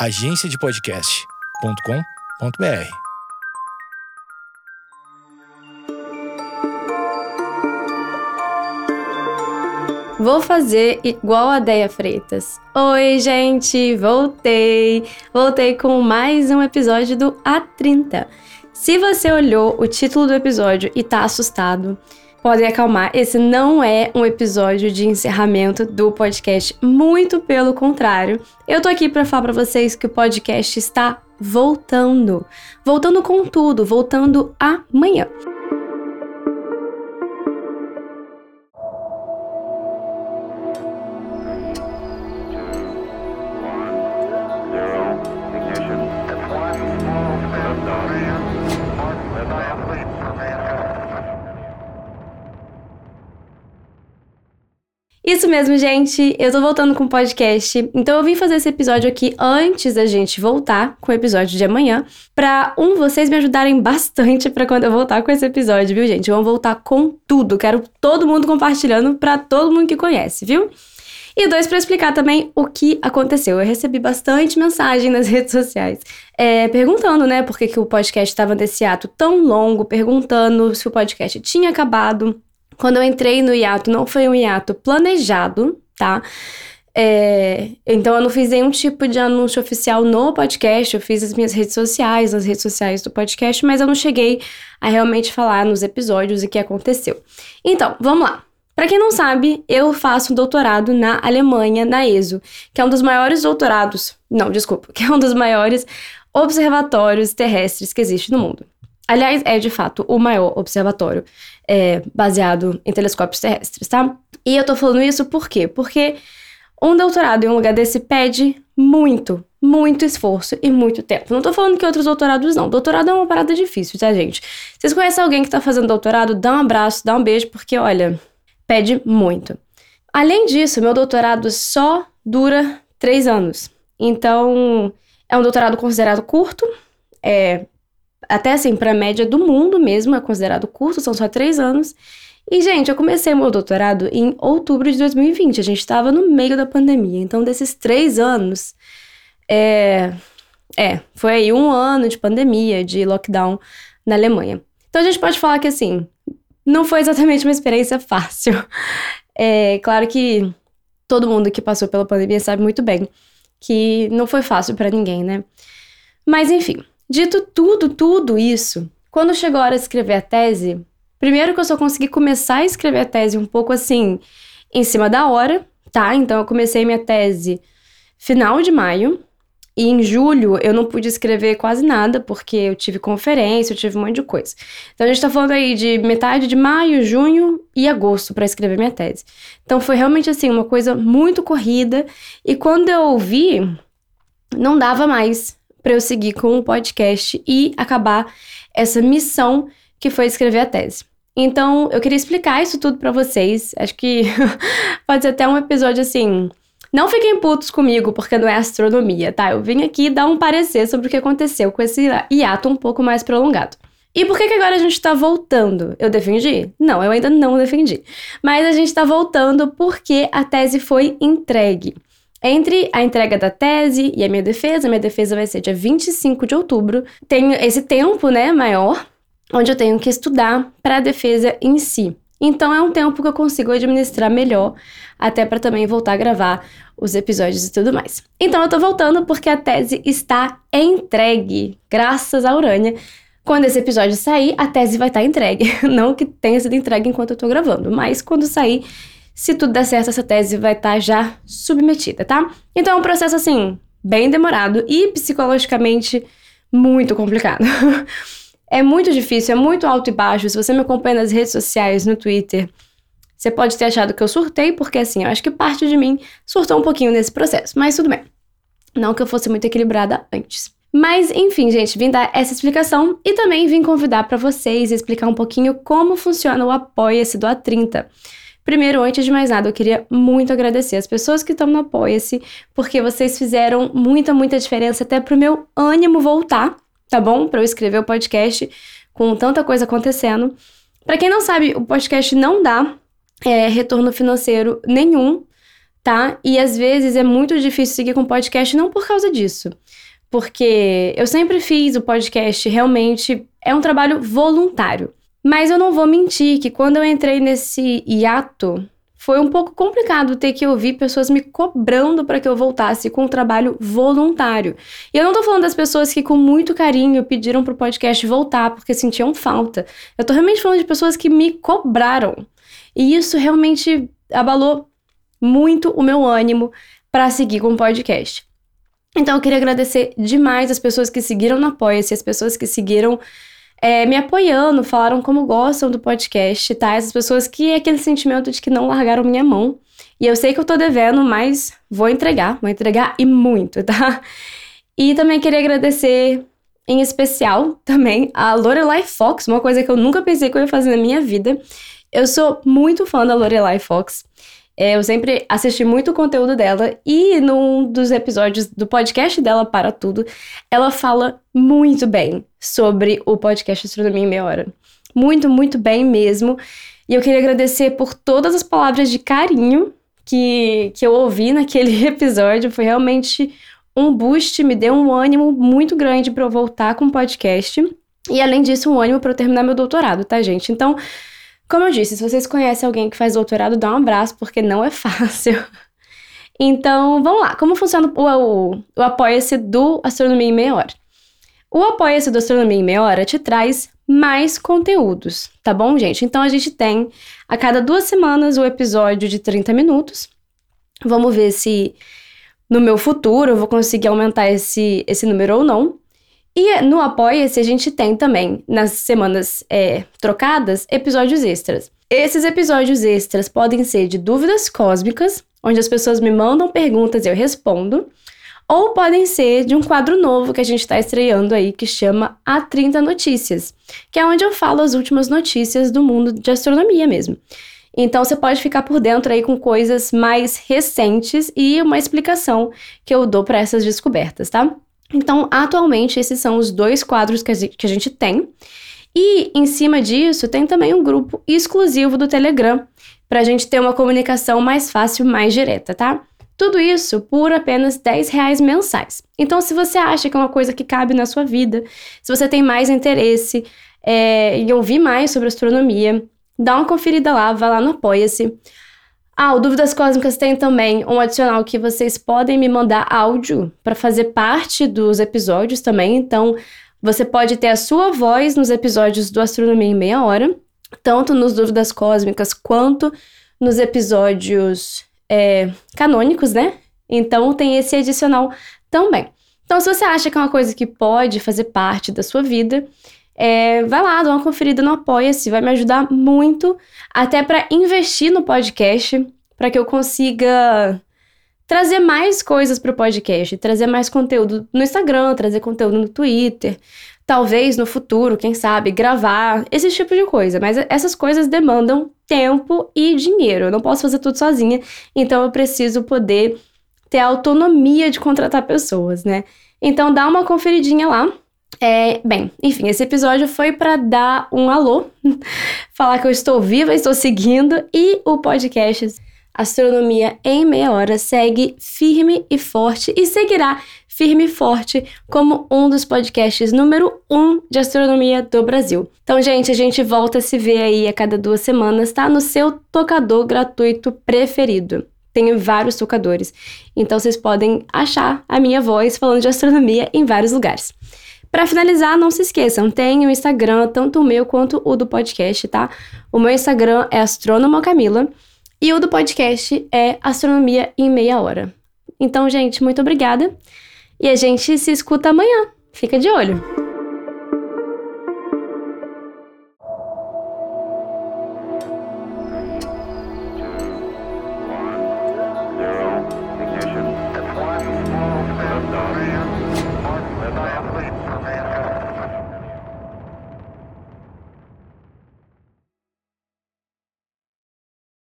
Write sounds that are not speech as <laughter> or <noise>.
agenciadepodcast.com.br. Vou fazer igual a Deia Freitas. Oi, gente, voltei! Voltei com mais um episódio do A30. Se você olhou o título do episódio e tá assustado, podem acalmar. Esse não é um episódio de encerramento do podcast, muito pelo contrário. Eu tô aqui para falar para vocês que o podcast está voltando. Voltando com tudo, voltando amanhã. Isso mesmo, gente. Eu tô voltando com o podcast. Então eu vim fazer esse episódio aqui antes da gente voltar com o episódio de amanhã, para um vocês me ajudarem bastante para quando eu voltar com esse episódio, viu, gente? Vamos voltar com tudo. Quero todo mundo compartilhando para todo mundo que conhece, viu? E dois, para explicar também o que aconteceu. Eu recebi bastante mensagem nas <laughs> redes sociais, é, perguntando, né, por que, que o podcast estava nesse ato tão longo, perguntando se o podcast tinha acabado, quando eu entrei no hiato, não foi um hiato planejado, tá? É, então eu não fiz nenhum tipo de anúncio oficial no podcast, eu fiz as minhas redes sociais, as redes sociais do podcast, mas eu não cheguei a realmente falar nos episódios o que aconteceu. Então, vamos lá. Para quem não sabe, eu faço um doutorado na Alemanha, na ESO, que é um dos maiores doutorados, não, desculpa, <laughs> que é um dos maiores observatórios terrestres que existe no mundo. Aliás, é de fato o maior observatório é, baseado em telescópios terrestres, tá? E eu tô falando isso por quê? Porque um doutorado em um lugar desse pede muito, muito esforço e muito tempo. Não tô falando que outros doutorados não. Doutorado é uma parada difícil, tá, gente? Vocês conhecem alguém que tá fazendo doutorado, dá um abraço, dá um beijo, porque, olha, pede muito. Além disso, meu doutorado só dura três anos. Então, é um doutorado considerado curto, é até assim, para a média do mundo mesmo, é considerado curto, são só três anos. E, gente, eu comecei meu doutorado em outubro de 2020, a gente estava no meio da pandemia. Então, desses três anos, é, é, foi aí um ano de pandemia, de lockdown na Alemanha. Então, a gente pode falar que, assim, não foi exatamente uma experiência <laughs> fácil. É claro que todo mundo que passou pela pandemia sabe muito bem que não foi fácil para ninguém, né? Mas, enfim, Dito tudo, tudo isso, quando chegou a hora de escrever a tese, primeiro que eu só consegui começar a escrever a tese um pouco assim, em cima da hora, tá? Então eu comecei minha tese final de maio. E em julho eu não pude escrever quase nada, porque eu tive conferência, eu tive um monte de coisa. Então a gente tá falando aí de metade de maio, junho e agosto para escrever minha tese. Então foi realmente assim, uma coisa muito corrida. E quando eu ouvi, não dava mais para eu seguir com o podcast e acabar essa missão que foi escrever a tese. Então, eu queria explicar isso tudo para vocês. Acho que <laughs> pode ser até um episódio assim. Não fiquem putos comigo porque não é astronomia, tá? Eu vim aqui dar um parecer sobre o que aconteceu com esse hiato um pouco mais prolongado. E por que, que agora a gente tá voltando? Eu defendi? Não, eu ainda não defendi. Mas a gente tá voltando porque a tese foi entregue. Entre a entrega da tese e a minha defesa, minha defesa vai ser dia 25 de outubro. Tenho esse tempo, né, maior, onde eu tenho que estudar para a defesa em si. Então é um tempo que eu consigo administrar melhor, até para também voltar a gravar os episódios e tudo mais. Então eu tô voltando porque a tese está entregue, graças a Urânia. Quando esse episódio sair, a tese vai estar tá entregue. <laughs> Não que tenha sido entregue enquanto eu tô gravando, mas quando sair, se tudo der certo, essa tese vai estar tá já submetida, tá? Então é um processo assim, bem demorado e psicologicamente muito complicado. <laughs> é muito difícil, é muito alto e baixo. Se você me acompanha nas redes sociais, no Twitter, você pode ter achado que eu surtei, porque assim, eu acho que parte de mim surtou um pouquinho nesse processo, mas tudo bem. Não que eu fosse muito equilibrada antes. Mas, enfim, gente, vim dar essa explicação e também vim convidar para vocês explicar um pouquinho como funciona o Apoia-se do A30. Primeiro, antes de mais nada, eu queria muito agradecer as pessoas que estão no Apoia-se, porque vocês fizeram muita, muita diferença até pro meu ânimo voltar, tá bom? Para eu escrever o podcast com tanta coisa acontecendo. Para quem não sabe, o podcast não dá é, retorno financeiro nenhum tá? E às vezes é muito difícil seguir com podcast não por causa disso. Porque eu sempre fiz o podcast, realmente é um trabalho voluntário. Mas eu não vou mentir que quando eu entrei nesse hiato, foi um pouco complicado ter que ouvir pessoas me cobrando para que eu voltasse com um trabalho voluntário. E eu não tô falando das pessoas que com muito carinho pediram pro podcast voltar porque sentiam falta. Eu tô realmente falando de pessoas que me cobraram. E isso realmente abalou muito o meu ânimo para seguir com o podcast. Então eu queria agradecer demais as pessoas que seguiram no Apoia-se, as pessoas que seguiram é, me apoiando, falaram como gostam do podcast, tá? Essas pessoas que é aquele sentimento de que não largaram minha mão. E eu sei que eu tô devendo, mas vou entregar, vou entregar e muito, <laughs> tá? E também queria agradecer em especial também a Lorelai Fox, uma coisa que eu nunca pensei que eu ia fazer na minha vida. Eu sou muito fã da Lorelai Fox. É, eu sempre assisti muito o conteúdo dela e num dos episódios do podcast dela para tudo, ela fala muito bem sobre o podcast Astronomia em Meia Hora. Muito, muito bem mesmo. E eu queria agradecer por todas as palavras de carinho que, que eu ouvi naquele <laughs> episódio. Foi realmente um boost, me deu um ânimo muito grande para eu voltar com o podcast. E além disso, um ânimo para eu terminar meu doutorado, tá, gente? Então, como eu disse, se vocês conhecem alguém que faz doutorado, dá um abraço, porque não é fácil. <laughs> Então, vamos lá. Como funciona o, o, o Apoia-se do Astronomia em Meia Hora? O Apoia-se do Astronomia em Meia Hora te traz mais conteúdos, tá bom, gente? Então, a gente tem a cada duas semanas o episódio de 30 minutos. Vamos ver se no meu futuro eu vou conseguir aumentar esse, esse número ou não. E no Apoia-se a gente tem também, nas semanas é, trocadas, episódios extras. Esses episódios extras podem ser de dúvidas cósmicas, onde as pessoas me mandam perguntas e eu respondo, ou podem ser de um quadro novo que a gente está estreando aí, que chama A 30 Notícias, que é onde eu falo as últimas notícias do mundo de astronomia mesmo. Então você pode ficar por dentro aí com coisas mais recentes e uma explicação que eu dou para essas descobertas, tá? Então, atualmente, esses são os dois quadros que a gente tem. E em cima disso, tem também um grupo exclusivo do Telegram, para a gente ter uma comunicação mais fácil, mais direta, tá? Tudo isso por apenas 10 reais mensais. Então, se você acha que é uma coisa que cabe na sua vida, se você tem mais interesse é, em ouvir mais sobre astronomia, dá uma conferida lá, vai lá no Apoia-se. Ah, o Dúvidas Cósmicas tem também um adicional que vocês podem me mandar áudio para fazer parte dos episódios também. Então, você pode ter a sua voz nos episódios do Astronomia em Meia Hora, tanto nos Dúvidas Cósmicas quanto nos episódios é, canônicos, né? Então, tem esse adicional também. Então, se você acha que é uma coisa que pode fazer parte da sua vida, é, vai lá, dá uma conferida no Apoia-se, vai me ajudar muito, até para investir no podcast, para que eu consiga trazer mais coisas para o podcast, trazer mais conteúdo no Instagram, trazer conteúdo no Twitter, talvez no futuro, quem sabe, gravar, esse tipo de coisa. Mas essas coisas demandam tempo e dinheiro. Eu não posso fazer tudo sozinha, então eu preciso poder ter a autonomia de contratar pessoas, né? Então dá uma conferidinha lá. É, bem, enfim, esse episódio foi para dar um alô, <laughs> falar que eu estou viva, estou seguindo e o podcast Astronomia em Meia Hora segue firme e forte e seguirá firme e forte como um dos podcasts número um de astronomia do Brasil. Então, gente, a gente volta a se ver aí a cada duas semanas, tá? No seu tocador gratuito preferido. Tenho vários tocadores, então vocês podem achar a minha voz falando de astronomia em vários lugares. Para finalizar, não se esqueçam, tem o Instagram, tanto o meu quanto o do podcast, tá? O meu Instagram é Astrônoma Camila e o do podcast é Astronomia em Meia Hora. Então, gente, muito obrigada e a gente se escuta amanhã. Fica de olho!